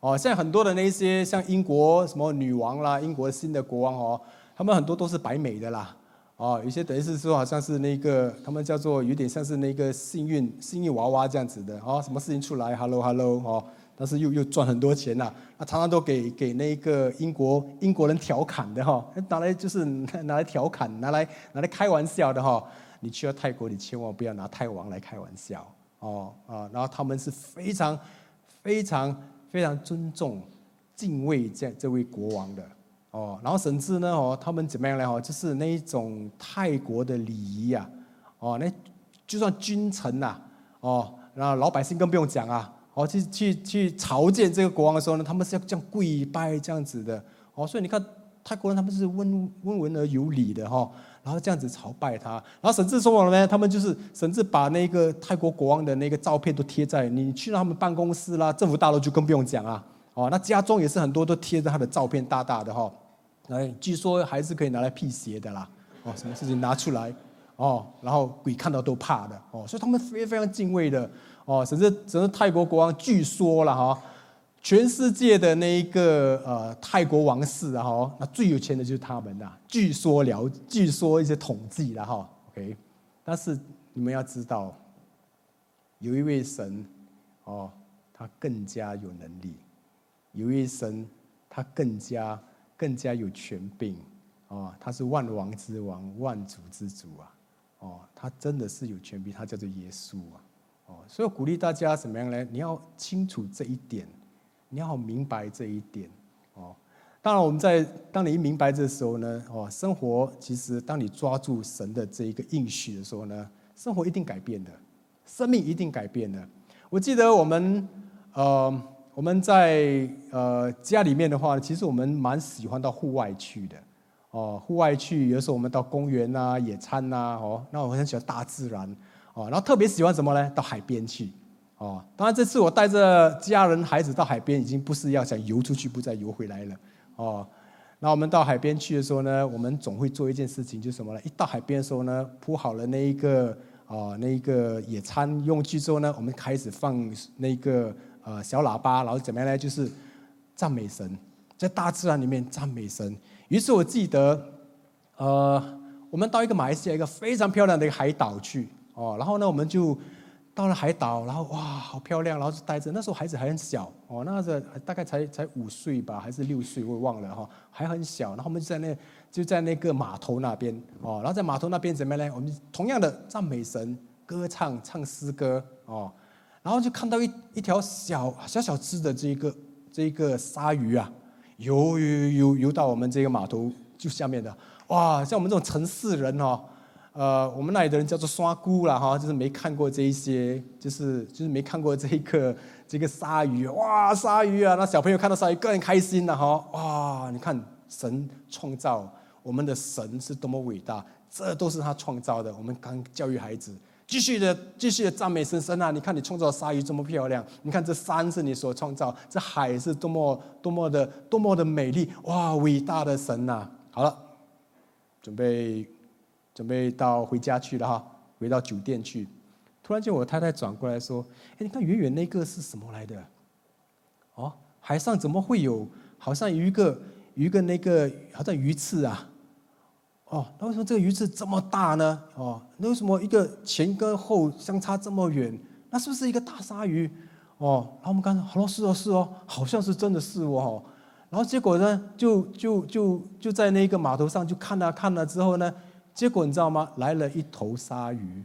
S1: 哦。现在很多的那些像英国什么女王啦，英国新的国王哦，他们很多都是白美的啦哦。有些等于是说好像是那个他们叫做有点像是那个幸运幸运娃娃这样子的哦。什么事情出来，hello hello 哦，但是又又赚很多钱呐。那常常都给给那个英国英国人调侃的哈，拿来就是 (laughs) 拿来调侃，拿来拿来开玩笑的哈。你去到泰国，你千万不要拿泰王来开玩笑哦啊！然后他们是非常、非常、非常尊重、敬畏这这位国王的哦。然后甚至呢哦，他们怎么样呢？哦，就是那一种泰国的礼仪呀哦，那就算君臣呐哦，然后老百姓更不用讲啊哦，去去去朝见这个国王的时候呢，他们是要这样跪拜这样子的哦。所以你看泰国人，他们是温温文而有礼的哈。然后这样子朝拜他，然后甚至说完了呢，他们就是甚至把那个泰国国王的那个照片都贴在你去到他们办公室啦、政府大楼就更不用讲啊，哦，那家中也是很多都贴着他的照片，大大的哈，哎，据说还是可以拿来辟邪的啦，哦，什么事情拿出来，哦，然后鬼看到都怕的，哦，所以他们非常非常敬畏的，哦，甚至甚至泰国国王据说了哈。全世界的那一个呃泰国王室啊哈，那最有钱的就是他们呐。据说了，据说一些统计了哈，OK。但是你们要知道，有一位神哦，他更加有能力；有一位神，他更加更加有权柄哦，他是万王之王、万主之主啊，哦，他真的是有权柄，他叫做耶稣啊，哦，所以鼓励大家怎么样呢？你要清楚这一点。你要明白这一点哦。当然，我们在当你一明白这时候呢，哦，生活其实当你抓住神的这一个应许的时候呢，生活一定改变的，生命一定改变的。我记得我们呃，我们在呃家里面的话，其实我们蛮喜欢到户外去的哦。户外去，有时候我们到公园啊、野餐呐，哦，那我很喜欢大自然哦，然后特别喜欢什么呢？到海边去。哦，当然这次我带着家人孩子到海边，已经不是要想游出去，不再游回来了。哦，那我们到海边去的时候呢，我们总会做一件事情，就是什么呢？一到海边的时候呢，铺好了那一个、哦，那一个野餐用具之后呢，我们开始放那个呃小喇叭，然后怎么样呢？就是赞美神，在大自然里面赞美神。于是我记得，呃，我们到一个马来西亚一个非常漂亮的一个海岛去，哦，然后呢，我们就。到了海岛，然后哇，好漂亮，然后就待着。那时候孩子还很小哦，那时候大概才才五岁吧，还是六岁，我也忘了哈，还很小。然后我们就在那就在那个码头那边哦，然后在码头那边怎么样呢？我们同样的赞美神、歌唱、唱诗歌哦，然后就看到一一条小小小只的这一个这一个鲨鱼啊，游游游游到我们这个码头就下面的，哇，像我们这种城市人哦。呃，我们那里的人叫做刷姑啦哈，就是没看过这一些，就是就是没看过这一个 (laughs) 这个鲨鱼，哇，鲨鱼啊！那小朋友看到鲨鱼更开心了哈，哇！你看神创造我们的神是多么伟大，这都是他创造的。我们刚教育孩子，继续的继续的赞美神神啊！你看你创造的鲨鱼这么漂亮，你看这山是你所创造，这海是多么多么的多么的美丽，哇！伟大的神呐、啊！好了，准备准备到回家去了哈，回到酒店去。突然间，我太太转过来说：“哎，你看远远那个是什么来的？哦，海上怎么会有？好像有一个有一个那个好像鱼刺啊。哦，那为什么这个鱼刺这么大呢？哦，那为什么一个前跟后相差这么远？那是不是一个大鲨鱼？哦，然后我们刚才好像是哦是哦，好像是真的是哦。然后结果呢，就就就就在那个码头上就看了看了之后呢，结果你知道吗？来了一头鲨鱼。”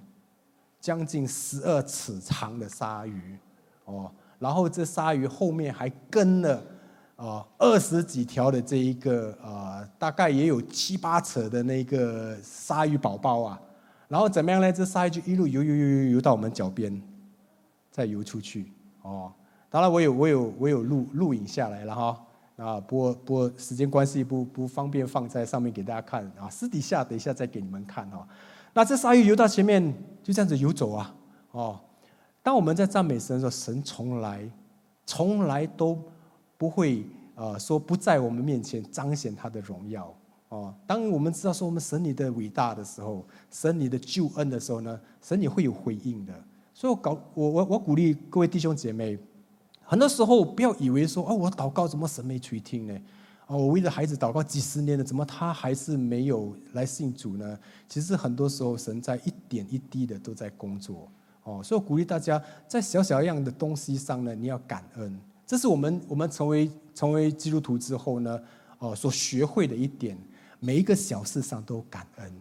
S1: 将近十二尺长的鲨鱼，哦，然后这鲨鱼后面还跟了啊二十几条的这一个啊，大概也有七八尺的那个鲨鱼宝宝啊，然后怎么样呢？这鲨鱼就一路游游游游游到我们脚边，再游出去哦。当然我有我有我有录录影下来了哈啊，不过不过时间关系不不方便放在上面给大家看啊，私底下等一下再给你们看哈。那这鲨鱼游到前面，就这样子游走啊，哦。当我们在赞美神的时候，神从来、从来都不会呃说不在我们面前彰显他的荣耀哦。当我们知道说我们神你的伟大的时候，神你的救恩的时候呢，神也会有回应的。所以我搞我我我鼓励各位弟兄姐妹，很多时候不要以为说哦，我祷告怎么神没垂听呢？哦，我为了孩子祷告几十年了，怎么他还是没有来信主呢？其实很多时候，神在一点一滴的都在工作。哦，所以我鼓励大家，在小小样的东西上呢，你要感恩。这是我们我们成为成为基督徒之后呢，哦，所学会的一点，每一个小事上都感恩。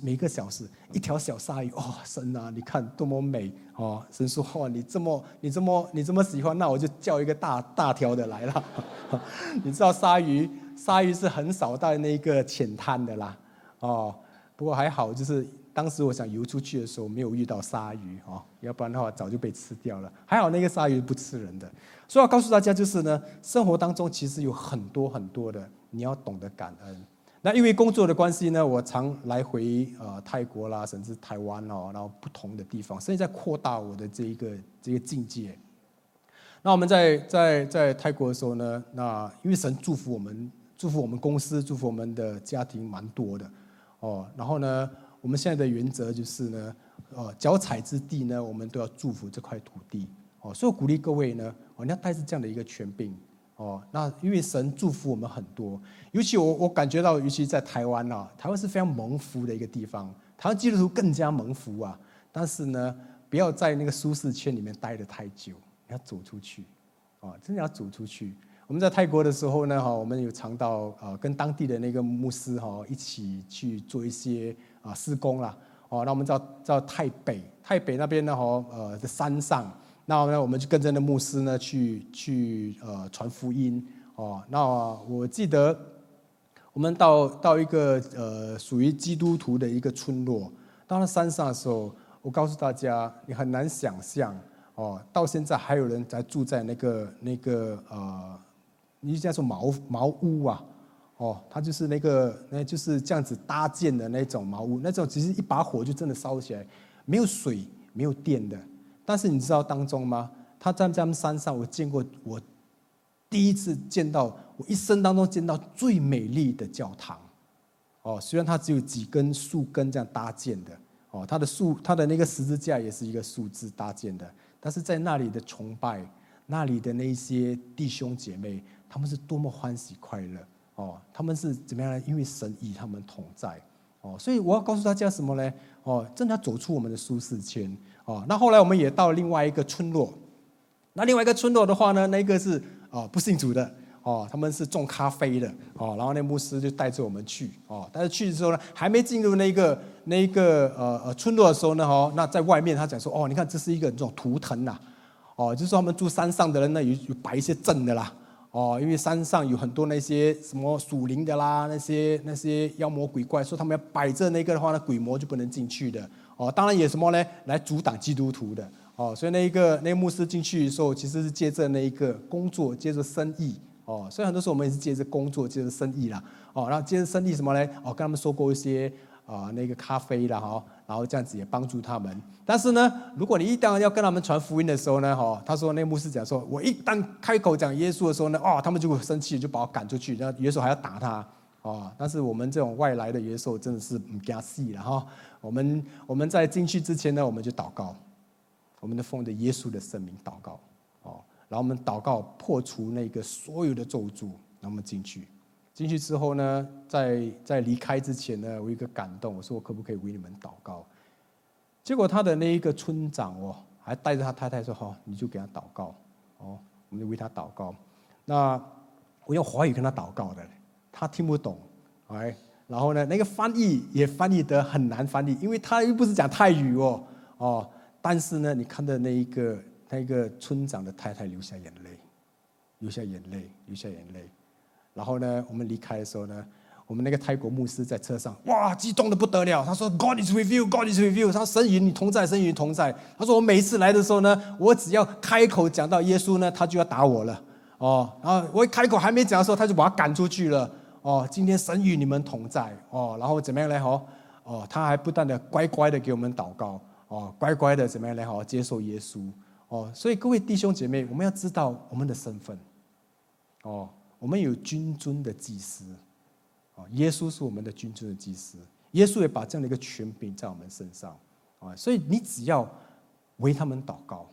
S1: 每个小时，一条小鲨鱼，哦，神啊，你看多么美哦！神说，哦，你这么你这么你这么喜欢，那我就叫一个大大条的来了。(laughs) 你知道鲨鱼，鲨鱼是很少到那个浅滩的啦，哦，不过还好，就是当时我想游出去的时候没有遇到鲨鱼哦，要不然的话早就被吃掉了。还好那个鲨鱼不吃人的，所以要告诉大家就是呢，生活当中其实有很多很多的，你要懂得感恩。那因为工作的关系呢，我常来回呃泰国啦，甚至台湾哦，然后不同的地方，甚至在扩大我的这一个这个境界。那我们在在在泰国的时候呢，那因为神祝福我们，祝福我们公司，祝福我们的家庭蛮多的哦。然后呢，我们现在的原则就是呢，呃，脚踩之地呢，我们都要祝福这块土地哦。所以我鼓励各位呢，哦，你要带着这样的一个权柄。哦，那因为神祝福我们很多，尤其我我感觉到，尤其在台湾啊，台湾是非常蒙福的一个地方，台湾基督徒更加蒙福啊。但是呢，不要在那个舒适圈里面待得太久，你要走出去，哦，真的要走出去。我们在泰国的时候呢，哈，我们有尝到啊，跟当地的那个牧师哈一起去做一些啊施工啦。哦，那我们到到泰北，泰北那边呢，哈，呃，在山上。那呢，我们就跟着那牧师呢去去呃传福音哦。那我记得我们到到一个呃属于基督徒的一个村落，到了山上的时候，我告诉大家，你很难想象哦，到现在还有人在住在那个那个呃，你叫做茅茅屋啊，哦，它就是那个那就是这样子搭建的那种茅屋，那种其实一把火就真的烧起来，没有水，没有电的。但是你知道当中吗？他在他们山上，我见过我第一次见到，我一生当中见到最美丽的教堂。哦，虽然它只有几根树根这样搭建的，哦，它的树，它的那个十字架也是一个树枝搭建的。但是在那里的崇拜，那里的那些弟兄姐妹，他们是多么欢喜快乐哦！他们是怎么样呢？因为神与他们同在哦，所以我要告诉大家什么呢？哦，真的要走出我们的舒适圈。哦，那后来我们也到另外一个村落，那另外一个村落的话呢，那个是哦不信主的哦，他们是种咖啡的哦，然后那牧师就带着我们去哦，但是去的时候呢，还没进入那个那个呃呃村落的时候呢，哦，那在外面他讲说哦，你看这是一个这种图腾呐，哦，就是说他们住山上的人呢有有摆一些阵的啦，哦，因为山上有很多那些什么属灵的啦，那些那些妖魔鬼怪，说他们要摆着那个的话呢，鬼魔就不能进去的。哦，当然也什么呢？来阻挡基督徒的哦，所以那一个那个牧师进去的时候，其实是借着那一个工作，借着生意哦。所以很多时候我们也是借着工作，借着生意啦。哦，然后接着生意什么呢？哦，跟他们收购一些啊、那个咖啡啦哈，然后这样子也帮助他们。但是呢，如果你一旦要跟他们传福音的时候呢，哈，他说那牧师讲说，我一旦开口讲耶稣的时候呢，哦，他们就会生气，就把我赶出去，然后耶稣还要打他。哦，但是我们这种外来的元首真的是不加戏了哈。我们我们在进去之前呢，我们就祷告，我们的奉着耶稣的圣名祷告，哦，然后我们祷告破除那个所有的咒诅，然后我们进去。进去之后呢，在在离开之前呢，我有一个感动，我说我可不可以为你们祷告？结果他的那一个村长哦，还带着他太太说：“哈，你就给他祷告，哦，我们就为他祷告。”那我用华语跟他祷告的。他听不懂，哎，然后呢，那个翻译也翻译得很难翻译，因为他又不是讲泰语哦，哦，但是呢，你看到那一个那一个村长的太太流下眼泪，流下眼泪，流下眼泪，然后呢，我们离开的时候呢，我们那个泰国牧师在车上，哇，激动得不得了，他说：“God is with you, God is with you。”他说：“神与你同在，神与你同在。”他说：“我每一次来的时候呢，我只要开口讲到耶稣呢，他就要打我了，哦，然后我一开口还没讲的时候，他就把他赶出去了。”哦，今天神与你们同在哦，然后怎么样呢？哦，哦，他还不断的乖乖的给我们祷告哦，乖乖的怎么样呢？哦，接受耶稣哦。所以各位弟兄姐妹，我们要知道我们的身份哦，我们有君尊的祭司哦，耶稣是我们的君尊的祭司，耶稣也把这样的一个权柄在我们身上啊，所以你只要为他们祷告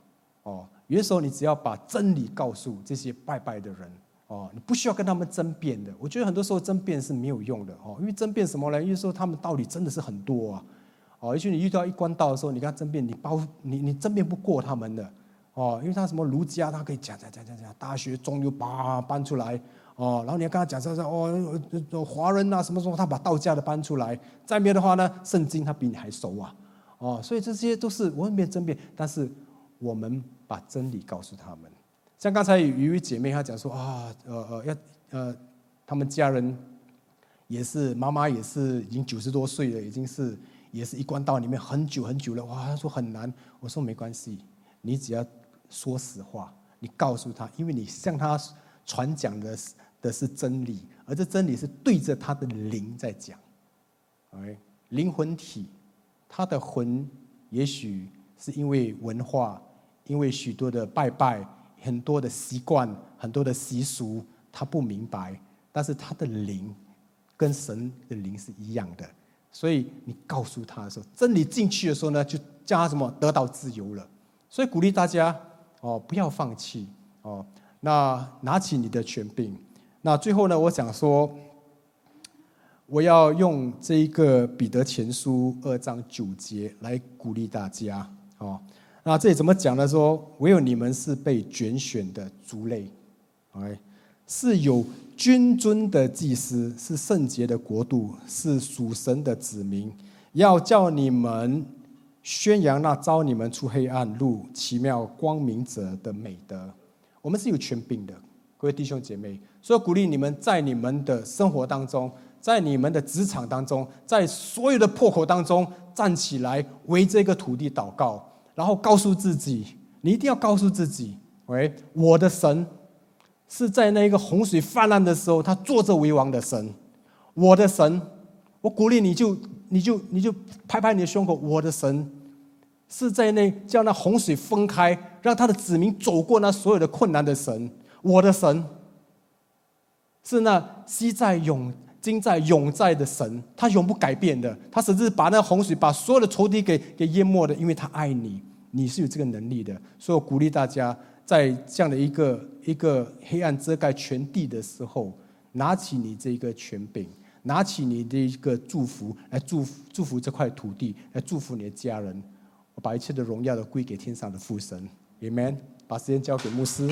S1: 哦，有的时候你只要把真理告诉这些拜拜的人。哦，你不需要跟他们争辩的。我觉得很多时候争辩是没有用的哦，因为争辩什么呢？因为说他们道理真的是很多啊。哦，也许你遇到一关道的时候，你跟他争辩，你包你你争辩不过他们的。哦，因为他什么儒家，他可以讲讲讲讲讲，大学中又把搬出来。哦，然后你要跟他讲说说哦，华人啊什么什么，他把道家的搬出来。再没有的话呢，圣经他比你还熟啊。哦，所以这些都是我们没有争辩，但是我们把真理告诉他们。像刚才有一位姐妹，她讲说啊，呃呃，要呃，他们家人也是妈妈也是已经九十多岁了，已经是也是一关到里面很久很久了。哇，她说很难。我说没关系，你只要说实话，你告诉他，因为你向他传讲的的是真理，而这真理是对着他的灵在讲。哎，灵魂体，他的魂也许是因为文化，因为许多的拜拜。很多的习惯，很多的习俗，他不明白，但是他的灵跟神的灵是一样的，所以你告诉他的时候，真理进去的时候呢，就叫他什么得到自由了。所以鼓励大家哦，不要放弃哦，那拿起你的权柄。那最后呢，我想说，我要用这一个彼得前书二章九节来鼓励大家哦。那这里怎么讲呢？说唯有你们是被拣选的族类，OK，是有君尊的祭司，是圣洁的国度，是属神的子民，要叫你们宣扬那招你们出黑暗入奇妙光明者的美德。我们是有权柄的，各位弟兄姐妹，所以鼓励你们在你们的生活当中，在你们的职场当中，在所有的破口当中站起来，为这个土地祷告。然后告诉自己，你一定要告诉自己，喂，我的神是在那个洪水泛滥的时候，他坐着为王的神。我的神，我鼓励你就，你就，你就拍拍你的胸口。我的神是在那叫那洪水分开，让他的子民走过那所有的困难的神。我的神是那昔在永。今在永在的神，他永不改变的。他甚至把那洪水，把所有的仇敌给给淹没的，因为他爱你，你是有这个能力的。所以我鼓励大家，在这样的一个一个黑暗遮盖全地的时候，拿起你这个权柄，拿起你的一个祝福，来祝福祝福这块土地，来祝福你的家人。我把一切的荣耀都归给天上的父神，Amen。把时间交给牧师。